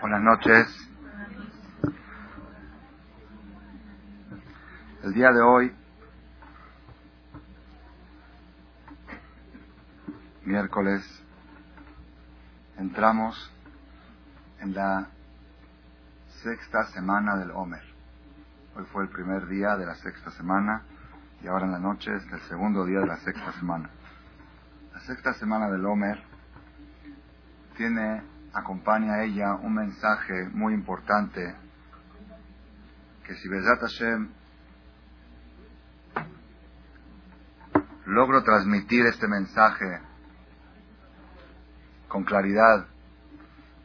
Buenas noches. El día de hoy, miércoles, entramos en la sexta semana del Homer. Hoy fue el primer día de la sexta semana y ahora en la noche es el segundo día de la sexta semana. La sexta semana del Homer tiene, acompaña a ella un mensaje muy importante que si Besat Hashem logro transmitir este mensaje con claridad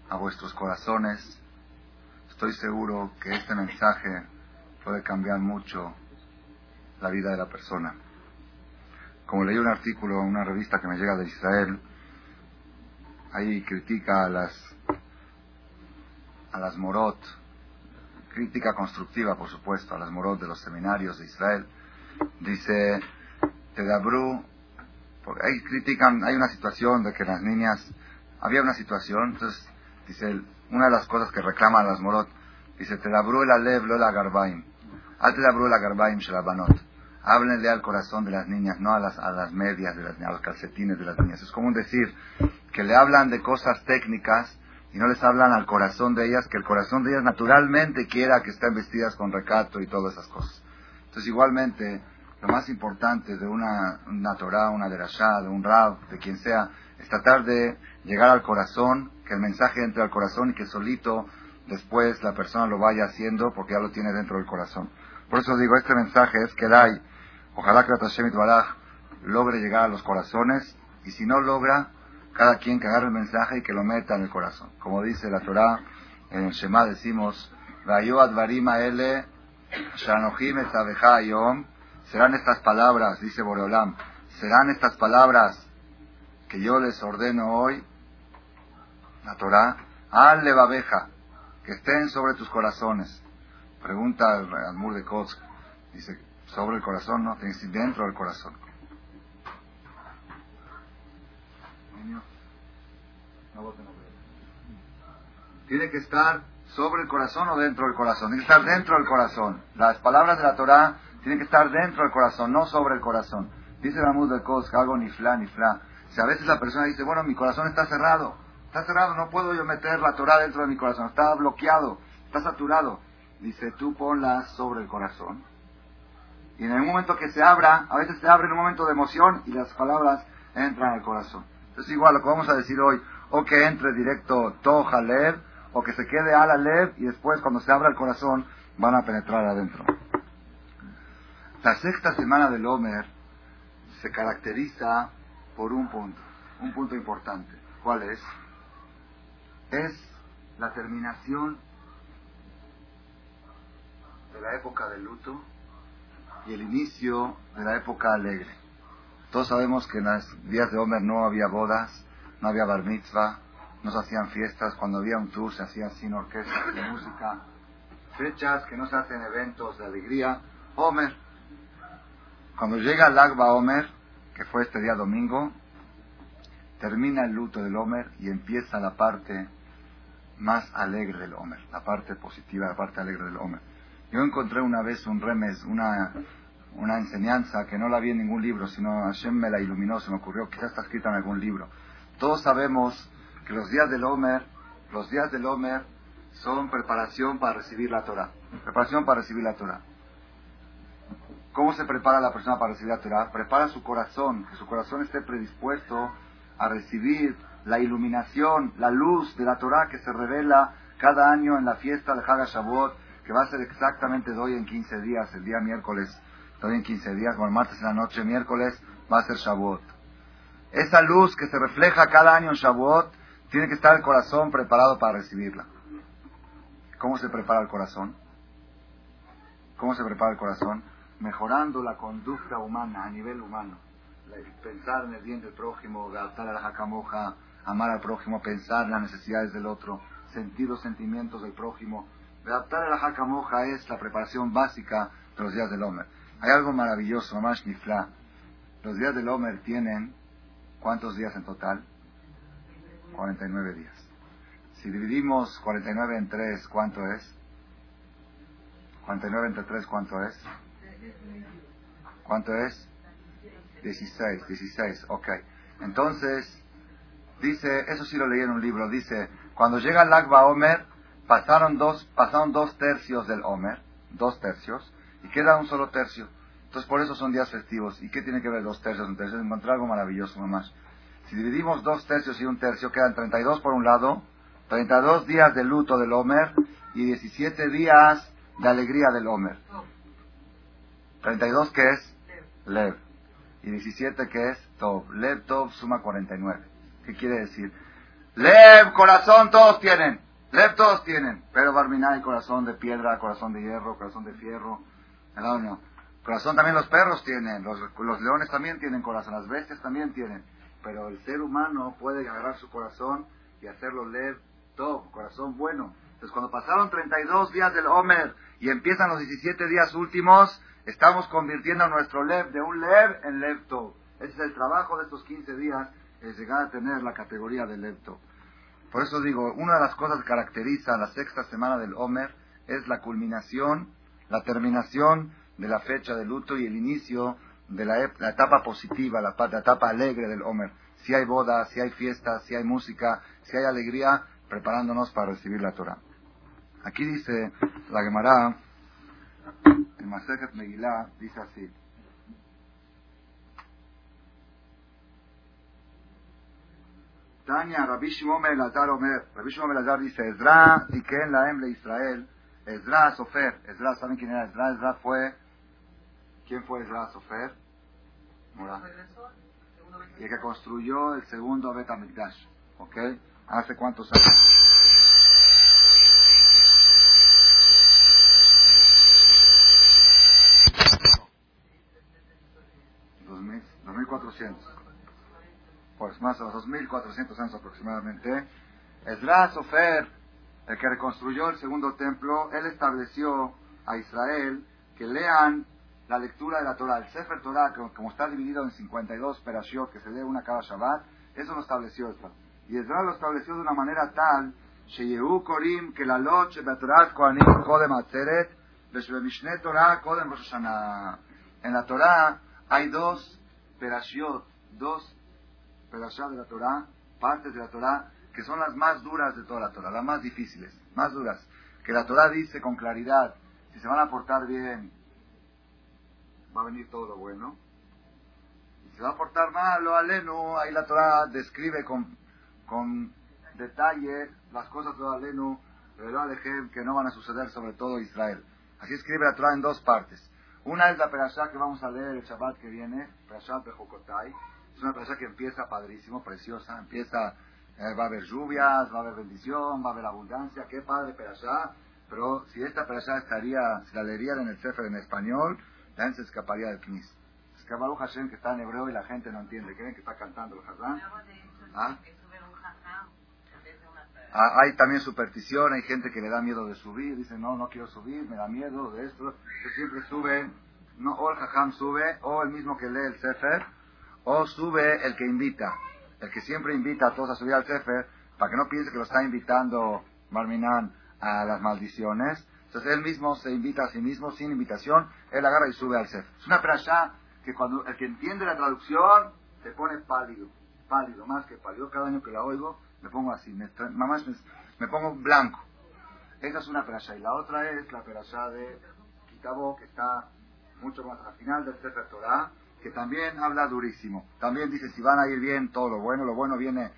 a vuestros corazones, estoy seguro que este mensaje puede cambiar mucho la vida de la persona. Como leí un artículo en una revista que me llega de Israel, ahí critica a las a las morot, crítica constructiva, por supuesto, a las morot de los seminarios de Israel. Dice, Tedabru, porque ahí critican, hay una situación de que las niñas, había una situación, entonces, dice, una de las cosas que reclaman las morot, dice, Tedabru el alev, lo la garbaim, al Tedabru la garbaim shelabanot. Háblenle al corazón de las niñas, no a las, a las medias, de las, a los calcetines de las niñas. Es común decir que le hablan de cosas técnicas y no les hablan al corazón de ellas, que el corazón de ellas naturalmente quiera que estén vestidas con recato y todas esas cosas. Entonces, igualmente, lo más importante de una, una Torah, una derashá, de un rab, de quien sea, es tratar de llegar al corazón, que el mensaje entre al corazón y que solito después la persona lo vaya haciendo porque ya lo tiene dentro del corazón. Por eso digo, este mensaje es que hay, ojalá que Hashem Baraj logre llegar a los corazones y si no logra, cada quien que agarre el mensaje y que lo meta en el corazón. Como dice la Torah, en el Shema decimos, serán estas palabras, dice Boreolam, serán estas palabras que yo les ordeno hoy, la Torah, al levabeja, que estén sobre tus corazones. Pregunta al Admur de Kotzk, dice, sobre el corazón, no, dentro del corazón. Tiene que estar sobre el corazón o dentro del corazón. Tiene que estar dentro del corazón. Las palabras de la Torah tienen que estar dentro del corazón, no sobre el corazón. Dice Ramud de Kos, algo ni fla, ni fla. Si a veces la persona dice, bueno, mi corazón está cerrado, está cerrado, no puedo yo meter la Torah dentro de mi corazón, está bloqueado, está saturado. Dice, tú ponla sobre el corazón. Y en el momento que se abra, a veces se abre en un momento de emoción y las palabras entran al corazón. Entonces igual lo que vamos a decir hoy, o que entre directo Toja Lev, o que se quede a la Lev y después cuando se abra el corazón van a penetrar adentro. La sexta semana del Homer se caracteriza por un punto, un punto importante. ¿Cuál es? Es la terminación de la época del luto y el inicio de la época alegre. Todos sabemos que en los días de Homer no había bodas, no había bar mitzvah, no se hacían fiestas, cuando había un tour se hacía sin orquesta, de música, fechas que no se hacen eventos de alegría. Homer cuando llega el Agba Omer, que fue este día domingo, termina el luto del Omer y empieza la parte más alegre del Omer, la parte positiva, la parte alegre del Omer. Yo encontré una vez un remes, una, una enseñanza que no la vi en ningún libro, sino Hashem me la iluminó, se me ocurrió, quizás está escrita en algún libro. Todos sabemos que los días del Omer, los días del Omer son preparación para recibir la Torah, preparación para recibir la Torah. ¿Cómo se prepara la persona para recibir la Torah? Prepara su corazón, que su corazón esté predispuesto a recibir la iluminación, la luz de la Torah que se revela cada año en la fiesta del Haga Shavuot, que va a ser exactamente de hoy en 15 días, el día miércoles, hoy en 15 días, como el martes en la noche, miércoles, va a ser Shavuot. Esa luz que se refleja cada año en Shavuot, tiene que estar el corazón preparado para recibirla. ¿Cómo se prepara el corazón? ¿Cómo se prepara el corazón? mejorando la conducta humana a nivel humano. Pensar en el bien del prójimo, gastar a la jacamoja, amar al prójimo, pensar en las necesidades del otro, sentir los sentimientos del prójimo. Adaptar a la jacamoja es la preparación básica de los días del Homer. Hay algo maravilloso, más nifla. Los días del Homer tienen, ¿cuántos días en total? 49 días. Si dividimos 49 en 3, ¿cuánto es? 49 entre 3, ¿cuánto es? ¿Cuánto es? 16, 16, ok. Entonces, dice, eso sí lo leí en un libro, dice, cuando llega el Agba Omer, pasaron dos, pasaron dos tercios del Omer, dos tercios, y queda un solo tercio. Entonces por eso son días festivos. ¿Y qué tiene que ver dos tercios? Un tercio? Encontrar algo maravilloso nomás. Si dividimos dos tercios y un tercio, quedan 32 por un lado, 32 días de luto del Homer y 17 días de alegría del Homer. 32 que es Lev. Y 17 que es Tov. Lev Tov suma 49. ¿Qué quiere decir? Lev, corazón, todos tienen. Lev todos tienen. Pero Barminá corazón de piedra, corazón de hierro, corazón de fierro. No, no. Corazón también los perros tienen. Los, leones también tienen corazón. Las bestias también tienen. Pero el ser humano puede agarrar su corazón y hacerlo Lev Tov, corazón bueno. Entonces cuando pasaron 32 días del Homer y empiezan los 17 días últimos, estamos convirtiendo nuestro Lev de un Lev en Lev Tov. Ese es el trabajo de estos 15 días, es llegar a tener la categoría de Lev. Por eso digo, una de las cosas que caracteriza la sexta semana del Homer es la culminación, la terminación de la fecha de luto y el inicio de la, etapa positiva, la, la, etapa alegre del Homer. Si hay boda, si hay fiesta, si hay música, si hay alegría, preparándonos para recibir la Torah. Aquí dice la Gemara, el Masejet Megillah, dice así. Tania, Rabbi Shimon Elazar Omer, Rabbi Shimon Elazar dice, Ezra, Tiken Laem le Israel, Ezra Sofer, Ezra, ¿saben quién era Ezra? Ezra fue, ¿quién fue Ezra Sofer? Mora. Y el que construyó el segundo Bet HaMikdash, ¿ok? ¿Hace cuántos años? Pues más dos mil cuatrocientos años aproximadamente. Ezra Sofer, el que reconstruyó el segundo templo, él estableció a Israel que lean la lectura de la Torah. El Sefer Torah, como está dividido en 52 perashiot que se lee una cada Shabbat, eso lo estableció Ezra. Y Ezra lo estableció de una manera tal, Korim, que la noche Kodem Kodem En la Torah hay dos perashiot, dos perashiot de la Torah, partes de la Torah, que son las más duras de toda la Torah, las más difíciles, más duras. Que la Torah dice con claridad, si se van a portar bien, va a venir todo lo bueno. Y si se va a portar mal, lo aleno, ahí la Torah describe con con detalle las cosas de Alenu, que no van a suceder sobre todo Israel. Así escribe la Torah en dos partes. Una es la perashá que vamos a leer el Shabbat que viene, perashá Jokotai. Es una perashá que empieza padrísimo, preciosa. Empieza, eh, va a haber lluvias, va a haber bendición, va a haber abundancia. Qué padre perashá. Pero si esta perashá estaría, si la leerían en el Sefer en español, la gente se escaparía del Knis. Es que Hashem que está en hebreo y la gente no entiende. ¿Creen que está cantando el Hazán? ¿Ah? Ah, hay también superstición, hay gente que le da miedo de subir, dice, no, no quiero subir, me da miedo de esto. siempre sube, no, o el jajam sube, o el mismo que lee el Sefer, o sube el que invita, el que siempre invita a todos a subir al Sefer, para que no piense que lo está invitando Marminan a las maldiciones. Entonces él mismo se invita a sí mismo sin invitación, él agarra y sube al Sefer. Es una frase que cuando el que entiende la traducción se pone pálido, pálido, más que pálido. Cada año que la oigo me pongo así, me, mamás me, pongo blanco. Esa es una perashá. Y la otra es la perashá de Kitabo, que está mucho más al final del Sefer Torah, que también habla durísimo. También dice, si van a ir bien, todo lo bueno, lo bueno viene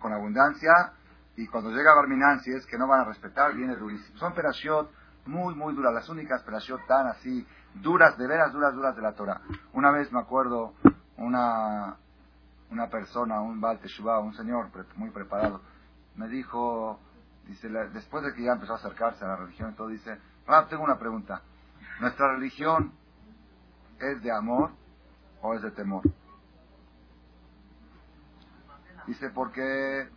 con abundancia, y cuando llega Barminan, si es que no van a respetar, viene durísimo. Son perashot muy, muy duras, las únicas perashot tan así, duras, de veras duras, duras de la Torah. Una vez me acuerdo, una, una persona, un Baal un señor muy preparado, me dijo, dice, después de que ya empezó a acercarse a la religión, todo dice, ah, tengo una pregunta, ¿nuestra religión es de amor o es de temor? Dice, porque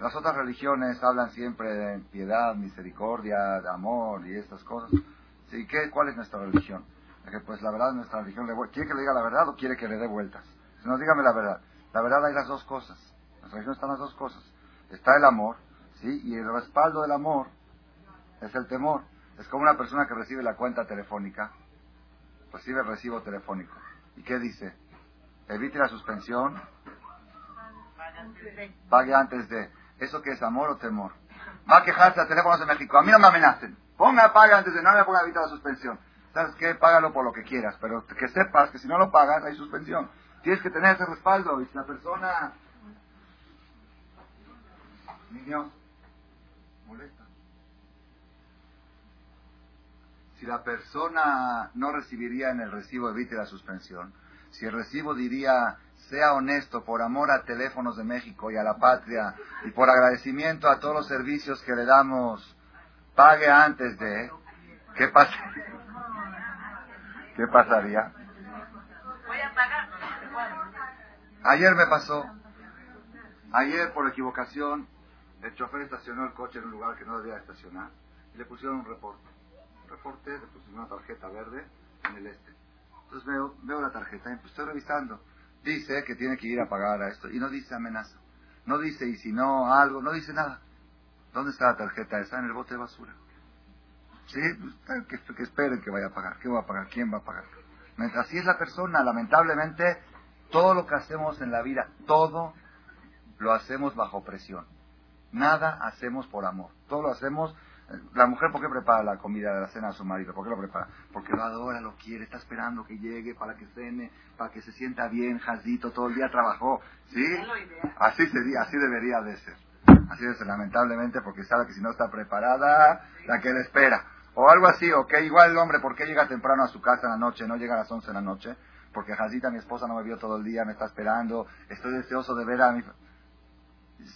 las otras religiones hablan siempre de piedad, misericordia, de amor y estas cosas. ¿Sí? ¿Qué, ¿Cuál es nuestra religión? pues la verdad nuestra religión, ¿quiere que le diga la verdad o quiere que le dé vueltas? No, dígame la verdad. La verdad hay las dos cosas. En nuestra religión están las dos cosas. Está el amor. ¿Sí? Y el respaldo del amor es el temor. Es como una persona que recibe la cuenta telefónica, recibe el recibo telefónico. ¿Y qué dice? Evite la suspensión, pague antes de. ¿Eso qué es amor o temor? Va a quejarse a teléfonos de México. A mí no me amenacen. Ponga, paga antes de no me ponga evita la suspensión. ¿Sabes qué? Págalo por lo que quieras, pero que sepas que si no lo pagas hay suspensión. Tienes que tener ese respaldo. Y si la persona... Niño, molesta. Si la persona no recibiría en el recibo evite la suspensión, si el recibo diría sea honesto por amor a Teléfonos de México y a la patria y por agradecimiento a todos los servicios que le damos, pague antes de... ¿Qué pasa? ¿Qué pasaría? Ayer me pasó. Ayer, por equivocación, el chofer estacionó el coche en un lugar que no debía estacionar y le pusieron un reporte. Reporte, le pusieron una tarjeta verde en el este. Entonces veo, veo la tarjeta y pues estoy revisando. Dice que tiene que ir a pagar a esto y no dice amenaza. No dice y si no algo, no dice nada. ¿Dónde está la tarjeta? Está en el bote de basura. Sí, pues, que, que, esperen que vaya a pagar. ¿Qué va a pagar? ¿Quién va a pagar? Así es la persona. Lamentablemente, todo lo que hacemos en la vida, todo lo hacemos bajo presión. Nada hacemos por amor. Todo lo hacemos. La mujer, ¿por qué prepara la comida de la cena a su marido? ¿Por qué lo prepara? Porque lo adora, lo quiere, está esperando que llegue para que cene, para que se sienta bien, jazito, todo el día trabajó. ¿Sí? Así sería, así debería de ser. Así es, lamentablemente, porque sabe que si no está preparada, la que le espera. O algo así, o que igual el hombre, ¿por qué llega temprano a su casa en la noche, no llega a las 11 de la noche? Porque Jazita, mi esposa, no me vio todo el día, me está esperando, estoy deseoso de ver a mi...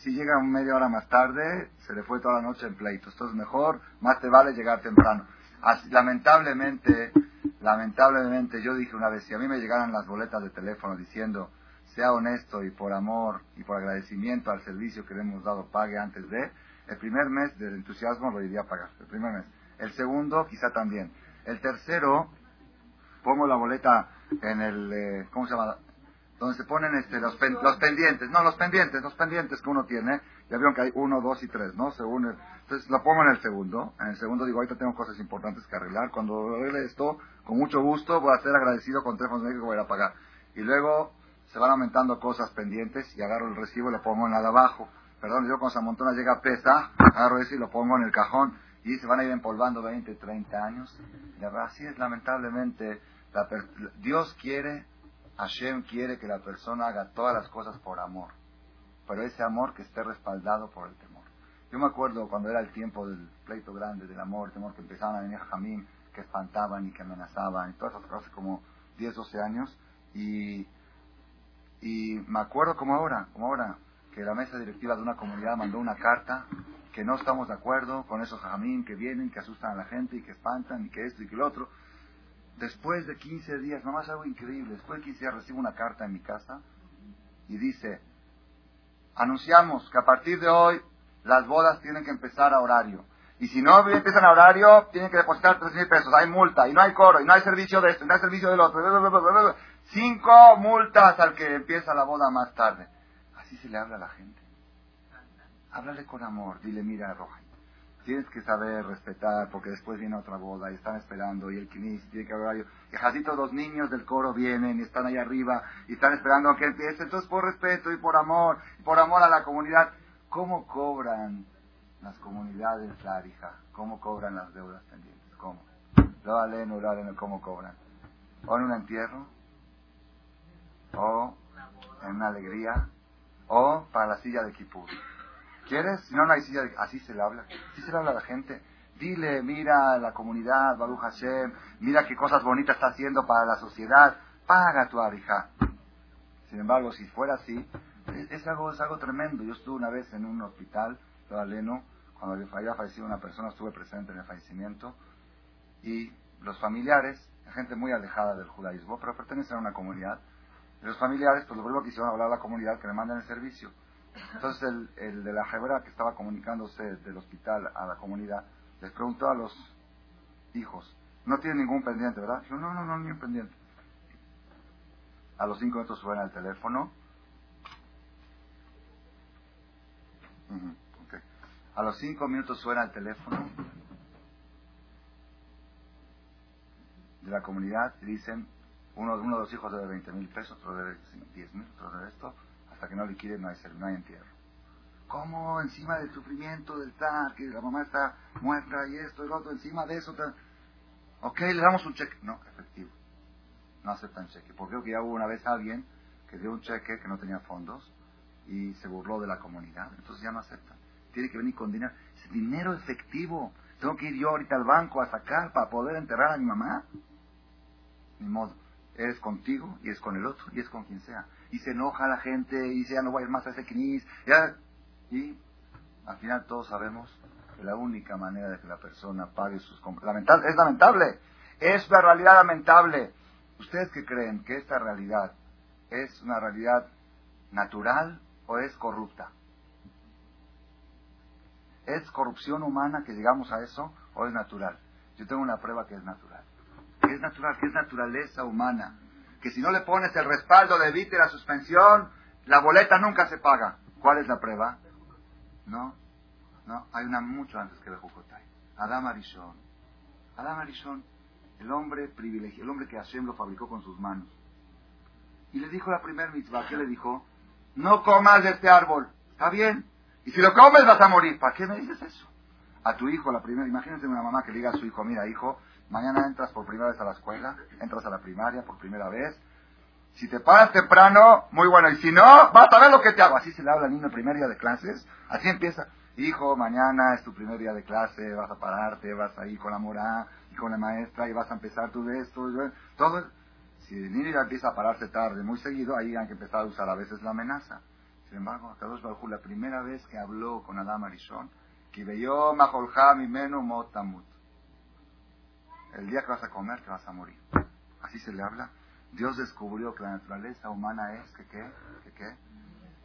Si llega media hora más tarde, se le fue toda la noche en pleitos. Entonces mejor, más te vale llegar temprano. lamentablemente, lamentablemente, yo dije una vez, si a mí me llegaran las boletas de teléfono diciendo, sea honesto y por amor y por agradecimiento al servicio que le hemos dado, pague antes de, el primer mes del entusiasmo lo iría a pagar, el primer mes. El segundo, quizá también. El tercero, pongo la boleta en el, eh, ¿cómo se llama? Donde se ponen este, los, los pendientes. No, los pendientes, los pendientes que uno tiene. Ya vieron que hay uno, dos y tres, ¿no? Según entonces lo pongo en el segundo. En el segundo digo, ahorita tengo cosas importantes que arreglar. Cuando arregle esto, con mucho gusto, voy a ser agradecido con Teléfonos México voy a pagar. Y luego se van aumentando cosas pendientes y agarro el recibo y lo pongo en la de abajo. Perdón, yo con Montona llega pesa, agarro eso y lo pongo en el cajón y se van a ir empolvando 20, 30 años. Y así es, lamentablemente, Dios quiere, Hashem quiere que la persona haga todas las cosas por amor, pero ese amor que esté respaldado por el temor. Yo me acuerdo cuando era el tiempo del pleito grande, del amor, el temor que empezaban a venir Jamín, que espantaban y que amenazaban y todas esas cosas, como 10, 12 años, y, y me acuerdo como ahora, como ahora, que la mesa directiva de una comunidad mandó una carta que no estamos de acuerdo con esos jamín que vienen, que asustan a la gente y que espantan y que esto y que lo otro. Después de 15 días, nomás algo increíble, después de 15 días recibo una carta en mi casa y dice, anunciamos que a partir de hoy las bodas tienen que empezar a horario. Y si no empiezan a horario, tienen que depositar 3 mil pesos. Hay multa, y no hay coro, y no hay servicio de esto, y no hay servicio del otro. Cinco multas al que empieza la boda más tarde. Así se le habla a la gente. Háblale con amor, dile, mira, Roja, tienes que saber respetar porque después viene otra boda y están esperando y el quinis tiene que haber y jacito dos niños del coro vienen y están ahí arriba y están esperando a que empiece entonces por respeto y por amor por amor a la comunidad ¿cómo cobran las comunidades la arija? ¿cómo cobran las deudas pendientes? ¿cómo? lo aleno, lo aleno, ¿cómo cobran? o en un entierro o en una alegría o para la silla de Kipur ¿Quieres? Si no, no hay silla Así se le habla. Así se le habla a la gente. Dile, mira la comunidad, Baruch Hashem, mira qué cosas bonitas está haciendo para la sociedad. Paga tu arija. Sin embargo, si fuera así, es, algo, es algo tremendo. Yo estuve una vez en un hospital, Leno, cuando había fallecido una persona, estuve presente en el fallecimiento, y los familiares, gente muy alejada del judaísmo, pero pertenecen a una comunidad, y los familiares, pues lo primero que hicieron hablar a la comunidad que le manden el servicio. Entonces el, el de la Hebra que estaba comunicándose del hospital a la comunidad, les preguntó a los hijos, no tiene ningún pendiente, ¿verdad? Dijo, no, no, no, ningún pendiente. A los cinco minutos suena el teléfono. A los cinco minutos suena el teléfono de la comunidad y dicen, uno, uno de los hijos debe 20 mil pesos, otro debe 10 mil, otro debe esto, hasta que no liquide no hay, no hay entierro. ¿Cómo encima del sufrimiento del tal, que la mamá está muerta y esto lo otro, encima de eso? Ok, le damos un cheque. No, efectivo. No aceptan cheque. Porque creo que ya hubo una vez alguien que dio un cheque que no tenía fondos y se burló de la comunidad. Entonces ya no aceptan tiene que venir con dinero. Es dinero efectivo. Tengo que ir yo ahorita al banco a sacar para poder enterrar a mi mamá. Ni modo. Es contigo y es con el otro y es con quien sea. Y se enoja la gente y dice, ya no voy a ir más a ese knis. Y al final todos sabemos que la única manera de que la persona pague sus compras lamentable, es lamentable. Es una realidad lamentable. ¿Ustedes qué creen? ¿Que esta realidad es una realidad natural o es corrupta? ¿Es corrupción humana que llegamos a eso o es natural? Yo tengo una prueba que es natural. Que es natural, que es naturaleza humana. Que si no le pones el respaldo de evite la suspensión, la boleta nunca se paga. ¿Cuál es la prueba? No, no, hay una mucho antes que Bejucotay. Adam Arishon. Adam Arishon, el hombre privilegiado, el hombre que Hashem lo fabricó con sus manos. Y le dijo la primera mitzvah, ¿qué le dijo? No comas de este árbol. ¿Está bien? Y si lo comes vas a morir. ¿Para qué me dices eso? A tu hijo, la primera, imagínense una mamá que le diga a su hijo, mira hijo, mañana entras por primera vez a la escuela, entras a la primaria por primera vez. Si te paras temprano, muy bueno. Y si no, vas a ver lo que te hago. Así se le habla al niño el primer día de clases. Así empieza. Hijo, mañana es tu primer día de clase, vas a pararte, vas a ir con la morá y con la maestra y vas a empezar tú de esto. Todo. Si el niño ya empieza a pararse tarde, muy seguido, ahí hay que empezar a usar a veces la amenaza. Sin embargo, Kadosh Baruj la primera vez que habló con Adam Arishon, que veyó mi menu motamut. El día que vas a comer te vas a morir. Así se le habla. Dios descubrió que la naturaleza humana es que qué, que qué,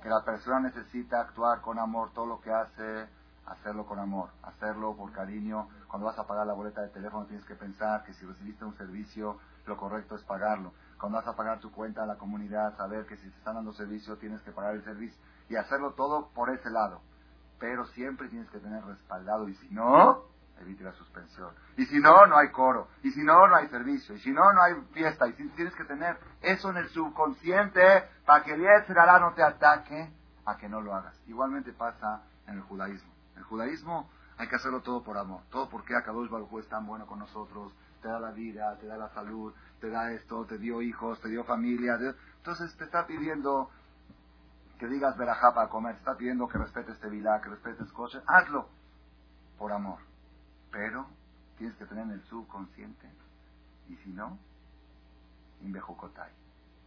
que la persona necesita actuar con amor, todo lo que hace, hacerlo con amor, hacerlo por cariño. Cuando vas a pagar la boleta de teléfono tienes que pensar que si recibiste un servicio, lo correcto es pagarlo. Cuando vas a pagar tu cuenta a la comunidad, saber que si te están dando servicio tienes que pagar el servicio y hacerlo todo por ese lado. Pero siempre tienes que tener respaldado y si no, evite la suspensión. Y si no, no hay coro. Y si no, no hay servicio. Y si no, no hay fiesta. Y si tienes que tener eso en el subconsciente para que el Yetzirah no te ataque a que no lo hagas. Igualmente pasa en el judaísmo. En el judaísmo hay que hacerlo todo por amor. Todo porque Akadosh Baruj es tan bueno con nosotros. Te da la vida, te da la salud, te da esto, te dio hijos, te dio familia. Entonces te está pidiendo que digas verajá para comer, te está pidiendo que respetes este vilá, que respetes coche, hazlo por amor. Pero tienes que tener en el subconsciente. Y si no, inbejucotay.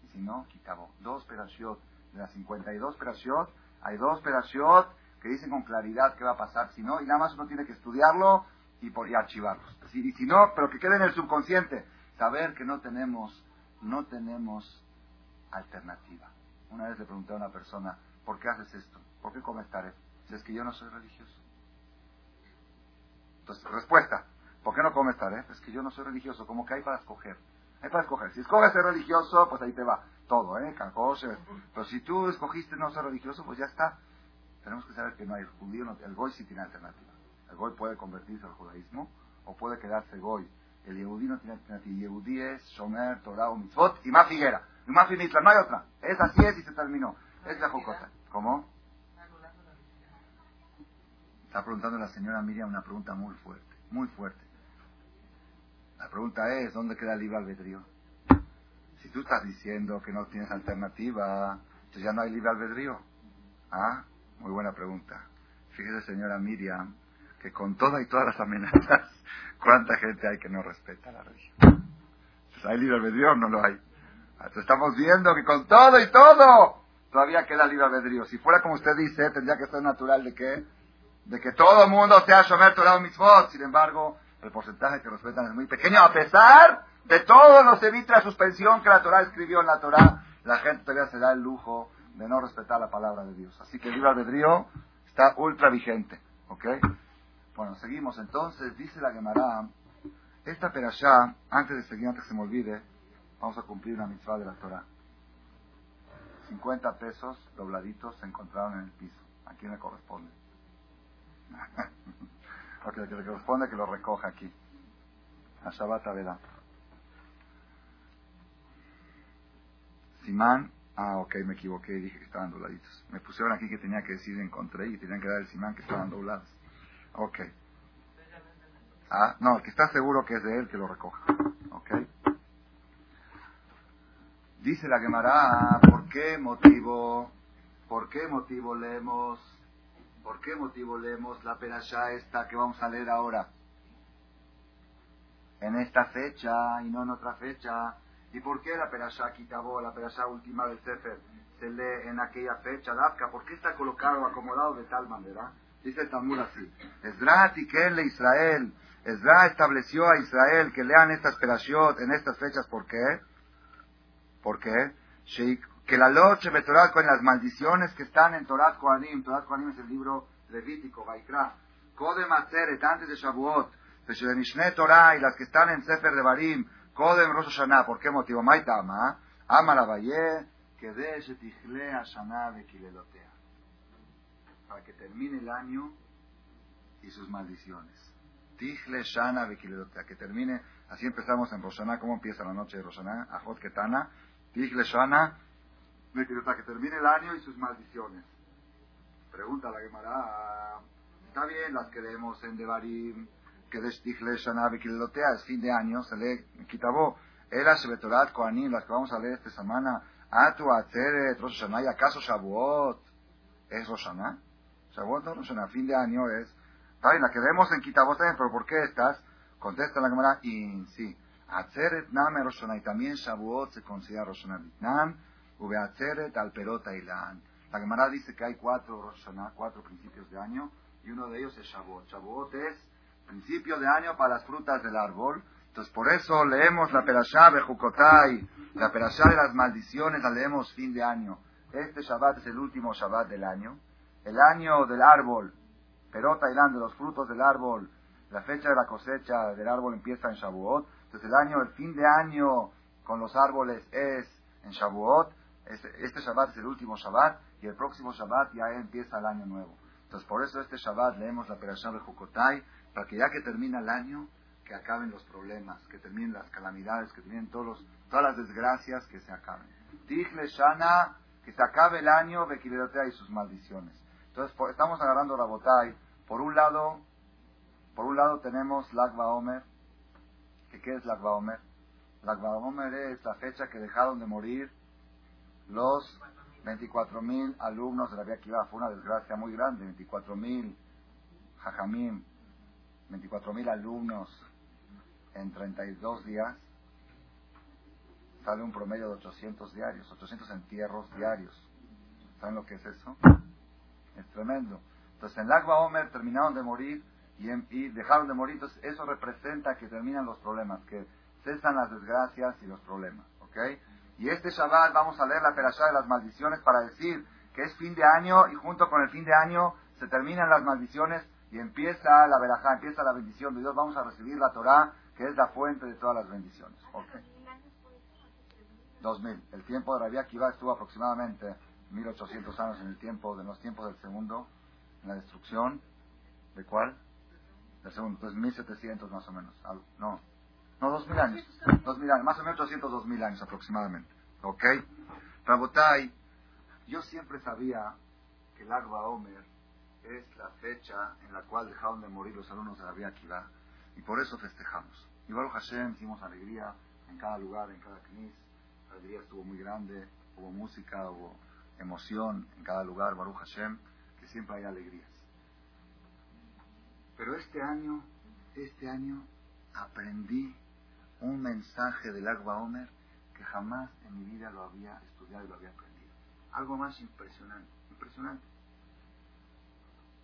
Y si no, quitabo. Dos perashiot. De las 52 perashiot, hay dos perashiot que dicen con claridad qué va a pasar. Si no, y nada más uno tiene que estudiarlo y, por, y archivarlos. Si no, pero que quede en el subconsciente saber que no tenemos, no tenemos alternativa. Una vez le pregunté a una persona, ¿por qué haces esto? ¿Por qué comes? Si es que yo no soy religioso. Entonces, respuesta, ¿por qué no comes taref? Es que yo no soy religioso, como que hay para escoger. Hay para escoger. Si escoges ser religioso, pues ahí te va todo, ¿eh? Pero si tú escogiste no ser religioso, pues ya está. Tenemos que saber que no hay judío, no, el goy sí tiene alternativa. El goy puede convertirse al judaísmo o puede quedarse goy el Yehudí no tiene alternativa. Yehudí es Shomer, Torah y más Figuera. Y más Mitzvah, no hay otra. Es así es y se terminó. Es la Jocota. ¿Cómo? Está preguntando la señora Miriam una pregunta muy fuerte, muy fuerte. La pregunta es, ¿dónde queda el libre albedrío? Si tú estás diciendo que no tienes alternativa, entonces ya no hay libre albedrío. Ah, muy buena pregunta. Fíjese, señora Miriam, que con todas y todas las amenazas ¿Cuánta gente hay que no respeta la religión? ¿Hay libre albedrío o no lo hay? estamos viendo que con todo y todo todavía queda libre albedrío. Si fuera como usted dice, tendría que ser natural de que, de que todo el mundo sea Shomer Torah Mitzvot. Sin embargo, el porcentaje que respetan es muy pequeño, a pesar de todos los evita suspensión que la Torah escribió en la Torah, la gente todavía se da el lujo de no respetar la palabra de Dios. Así que el libre albedrío está ultra vigente. ¿Ok? Bueno, seguimos entonces, dice la Gemara, esta perashá, antes de seguir, antes que se me olvide, vamos a cumplir una mitzvah de la Torah. 50 pesos dobladitos se encontraron en el piso. ¿A quién le corresponde? ok, que le corresponde que lo recoja aquí. A Shabbat. Simán. Ah, ok, me equivoqué, dije que estaban dobladitos. Me pusieron aquí que tenía que decir encontré y tenían que dar el simán que estaban doblados. Ok. Ah, no, el que está seguro que es de él, que lo recoja. Ok. Dice la Gemara, ¿por qué motivo, por qué motivo leemos, por qué motivo leemos la perashá esta que vamos a leer ahora? En esta fecha y no en otra fecha. ¿Y por qué la perashá Kitabó, la perashá última del Sefer, se lee en aquella fecha, Dafka? ¿Por qué está colocado, acomodado de tal manera? Dice el Talmud así. Esdra le Israel. Esdra estableció a Israel que lean estas perashot en estas fechas. ¿Por qué? ¿Por qué? Que la noche Torah con las maldiciones que están en Torah Kohanim. Torah Kohanim es el libro levítico, Vaikra. Kodem Atzeret, antes de Shavuot. Mishne Torah y las que están en Sefer de Barim. Kodem Rosh Hashanah. ¿Por qué motivo? Maitama. Ama la Valle. De Shetichle Hashanah de Kilelotea. Para que termine el año y sus maldiciones. Tichle Shana Kilelotea. Que termine. Así empezamos en Roshaná. ¿Cómo empieza la noche de Roshaná? Ajot Ketana que termine el año y sus maldiciones. Pregunta la Gemara, está bien, las que leemos en Devarim, que de Shana Bekilotea es fin de año, se lee Kitabó, Era Shebetorat Koanim, las que vamos a leer esta semana, Atu Atzeret, Rosh Hashanah, y acaso Shavuot, ¿es Rosh Hashanah? Shavuot no Rosh Hashanah, fin de año es, está bien, la que leemos en Kitabó también, pero ¿por qué estas? Contesta la Gemara, y sí, Atzeret Name Roshana y también Shavuot se considera Roshana Vitnam, Ube Atzeret Alperota Ilan. La Gemara dice que hay cuatro Roshana, cuatro principios de año, y uno de ellos es Shavuot. Shavuot es principio de año para las frutas del árbol. Entonces por eso leemos la Perashá Bejukotai, la Perashá de las maldiciones, la leemos fin de año. Este Shabbat es el último Shabbat del año. El año del árbol, Perota Ilan, de los frutos del árbol, la fecha de la cosecha del árbol empieza en Shavuot. Entonces el año, el fin de año con los árboles es en Shavuot. Este, Shabbat es el último Shabbat y el próximo Shabbat ya empieza el año nuevo. Entonces por eso este Shabbat leemos la Perashá de Jukotai para que ya que termina el año, que acaben los problemas, que terminen las calamidades, que terminen todos todas las desgracias, que se acaben. Tichle Shana, que se acabe el año, Bekilerotea y sus maldiciones. Entonces estamos agarrando Rabotai. Por un lado, por un lado tenemos Lagba Omer, ¿Qué es la Omer? La Omer es la fecha que dejaron de morir los 24.000 alumnos de la Vía Kiva. Fue una desgracia muy grande, 24.000 jajamim, 24.000 alumnos en 32 días. Sale un promedio de 800 diarios, 800 entierros diarios. ¿Saben lo que es eso? Es tremendo. Entonces en Lagba Omer terminaron de morir y, dejaron de morir. Entonces, eso representa que terminan los problemas, que cesan las desgracias y los problemas. ¿Ok? Y este Shabbat vamos a leer la perashá de las maldiciones para decir que es fin de año y junto con el fin de año se terminan las maldiciones y empieza la verajá, empieza la bendición de Dios. Vamos a recibir la Torah, que es la fuente de todas las bendiciones. ¿Ok? 2000. El tiempo de Rabbi Akiva estuvo aproximadamente 1800 años en el tiempo, de los tiempos del segundo, en la destrucción. ¿De cuál? el segundo, pues 1700 más o menos. No, no, 2000 años. 2000 años, más o menos 800, 2000 años aproximadamente. ¿Ok? Rabotai, yo siempre sabía que el Agba Omer es la fecha en la cual dejaron de morir los alumnos de la Vía Akiva y por eso festejamos. Igual Hashem hicimos alegría en cada lugar, en cada knis. La alegría estuvo muy grande, hubo música, hubo emoción en cada lugar, Baruch Hashem, que siempre hay alegrías. Pero este año, este año aprendí un mensaje del Agua Omer que jamás en mi vida lo había estudiado y lo había aprendido. Algo más impresionante, impresionante.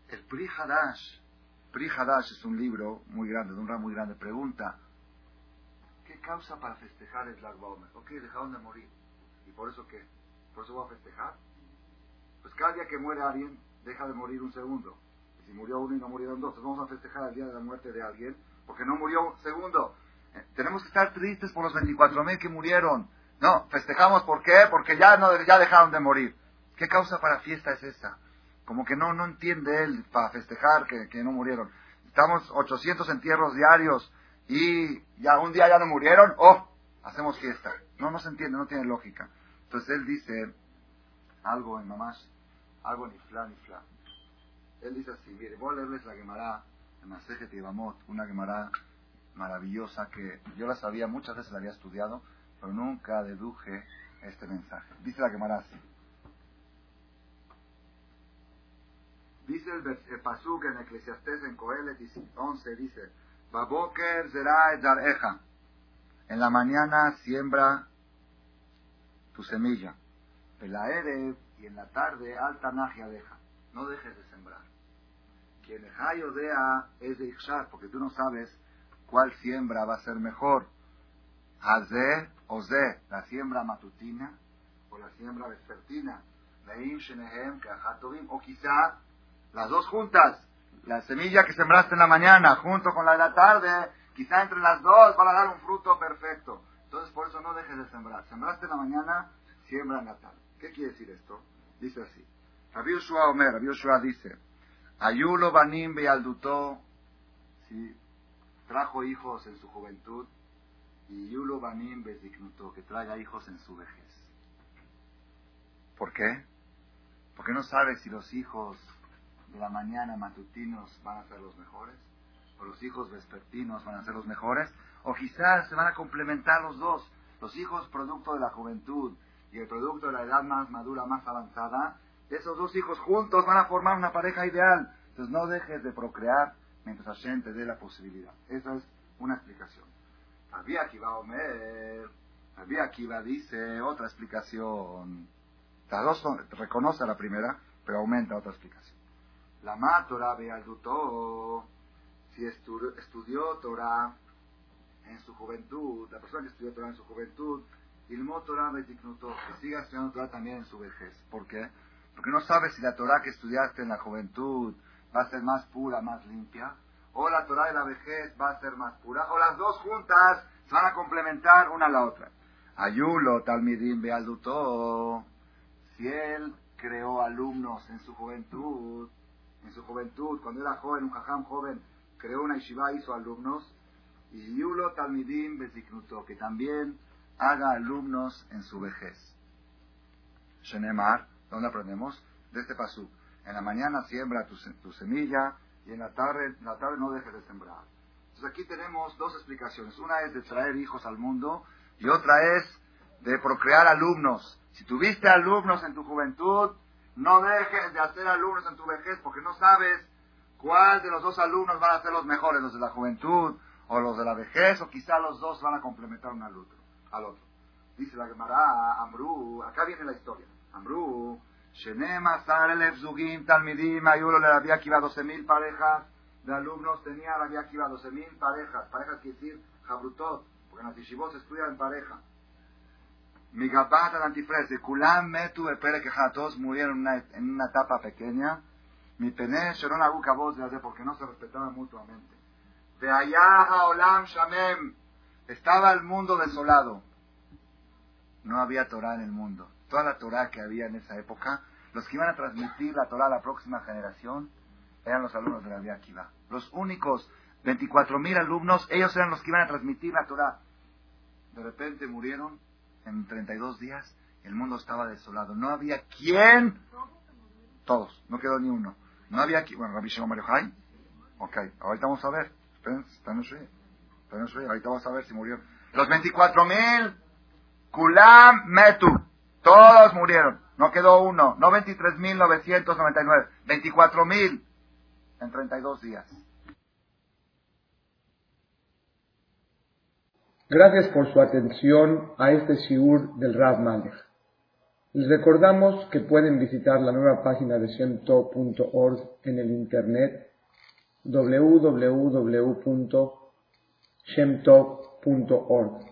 El Pri Hadash, es un libro muy grande, de un ramo muy grande, pregunta, ¿qué causa para festejar el Agua Omer? Ok, dejaron de morir. ¿Y por eso qué? ¿Por eso voy a festejar? Pues cada día que muere alguien, deja de morir un segundo si murió uno y no murieron dos, entonces vamos a festejar el día de la muerte de alguien, porque no murió un segundo. Tenemos que estar tristes por los 24.000 que murieron. No, festejamos ¿por qué? Porque ya, no, ya dejaron de morir. ¿Qué causa para fiesta es esa? Como que no, no entiende él para festejar que, que no murieron. Estamos 800 entierros diarios y ya un día ya no murieron, ¡oh! Hacemos fiesta. No, no se entiende, no tiene lógica. Entonces él dice algo en mamás, algo ni fla ni fla. Él dice así, mire, voy a leerles la quemará en Masejet Tibamot, una quemará maravillosa que yo la sabía, muchas veces la había estudiado, pero nunca deduje este mensaje. Dice la quemará así. Dice el, Pasuk en Eclesiastés en Coelet 11, dice, Baboker será eja. En la mañana siembra tu semilla. Pelaere y en la tarde alta nagia deja. No dejes de sembrar. Quien odea es de Ixar, porque tú no sabes cuál siembra va a ser mejor. Haze o Ze, la siembra matutina o la siembra vespertina. O quizá las dos juntas. La semilla que sembraste en la mañana junto con la de la tarde, quizá entre las dos van a dar un fruto perfecto. Entonces por eso no dejes de sembrar. Sembraste en la mañana, siembra en la tarde. ¿Qué quiere decir esto? Dice así. Rabbi Yoshua Omer, Rabbi Yoshua dice, Ayulo banim bealdutó, si trajo hijos en su juventud, y Yulo banim que traiga hijos en su vejez. ¿Por qué? Porque no sabe si los hijos de la mañana matutinos van a ser los mejores, o los hijos vespertinos van a ser los mejores, o quizás se van a complementar los dos, los hijos producto de la juventud y el producto de la edad más madura, más avanzada, esos dos hijos juntos van a formar una pareja ideal. Entonces no dejes de procrear mientras Hashem te dé la posibilidad. Esa es una explicación. Había Akiva Omer, Había Akiva dice otra explicación. Las dos reconoce la primera, pero aumenta otra explicación. La Torah Bealdutó, si estudió Torah en su juventud, la persona que estudió Torah en su juventud, Ilmó Torah que siga estudiando Torah también en su vejez. ¿Por qué? Porque no sabes si la Torah que estudiaste en la juventud va a ser más pura, más limpia, o la Torah de la vejez va a ser más pura, o las dos juntas se van a complementar una a la otra. Ayulo, Talmidim, Bealdutó, si él creó alumnos en su juventud, en su juventud, cuando era joven, un jajam joven, creó una yeshiva, hizo alumnos, y Yulo Talmidim Beziknuto, que también haga alumnos en su vejez. Shenemar, ¿dónde aprendemos? De este pasú. En la mañana siembra tu, semilla y en la tarde, en la tarde no dejes de sembrar. Entonces aquí tenemos dos explicaciones. Una es de traer hijos al mundo y otra es de procrear alumnos. Si tuviste alumnos en tu juventud, no dejes de hacer alumnos en tu vejez porque no sabes cuál de los dos alumnos van a ser los mejores, los de la juventud o los de la vejez, o quizá los dos van a complementar uno al otro. Dice la Gemara, Amru, acá viene la historia. Amru, Shenema Zugim Talmidim, Ayulo le había aquí 12.000 parejas de alumnos, tenía Rabbi Akiva 12.000 parejas, parejas quiere decir Jabrutot, porque en las yeshivot estudia en pareja. Migabat al antifrese, Kulam Metu Epere que todos murieron en una, etapa pequeña. Mi pene Sharon Aguka voz de porque no se respetaban mutuamente. De allá Olam Shamem, estaba el mundo desolado. No había Torah en el mundo. Toda la Torah que había en esa época, los que iban a transmitir la Torah a la próxima generación, eran los alumnos de la Vía Akiva. Los únicos 24.000 alumnos, ellos eran los que iban a transmitir la Torah. De repente murieron en 32 días, el mundo estaba desolado. No había quien. Todos, no quedó ni uno. No había quien. Bueno, Rabbi Shimon Mario Ok, ahorita vamos a ver. Esperen, están en Ahorita vamos a ver si murió. Los 24.000, Kulam Metu. Todos murieron. No quedó uno. No 23.999. 24.000 en 32 días. Gracias por su atención a este shiur del Rav Malech. Les recordamos que pueden visitar la nueva página de shemtov.org en el internet www.shemtov.org.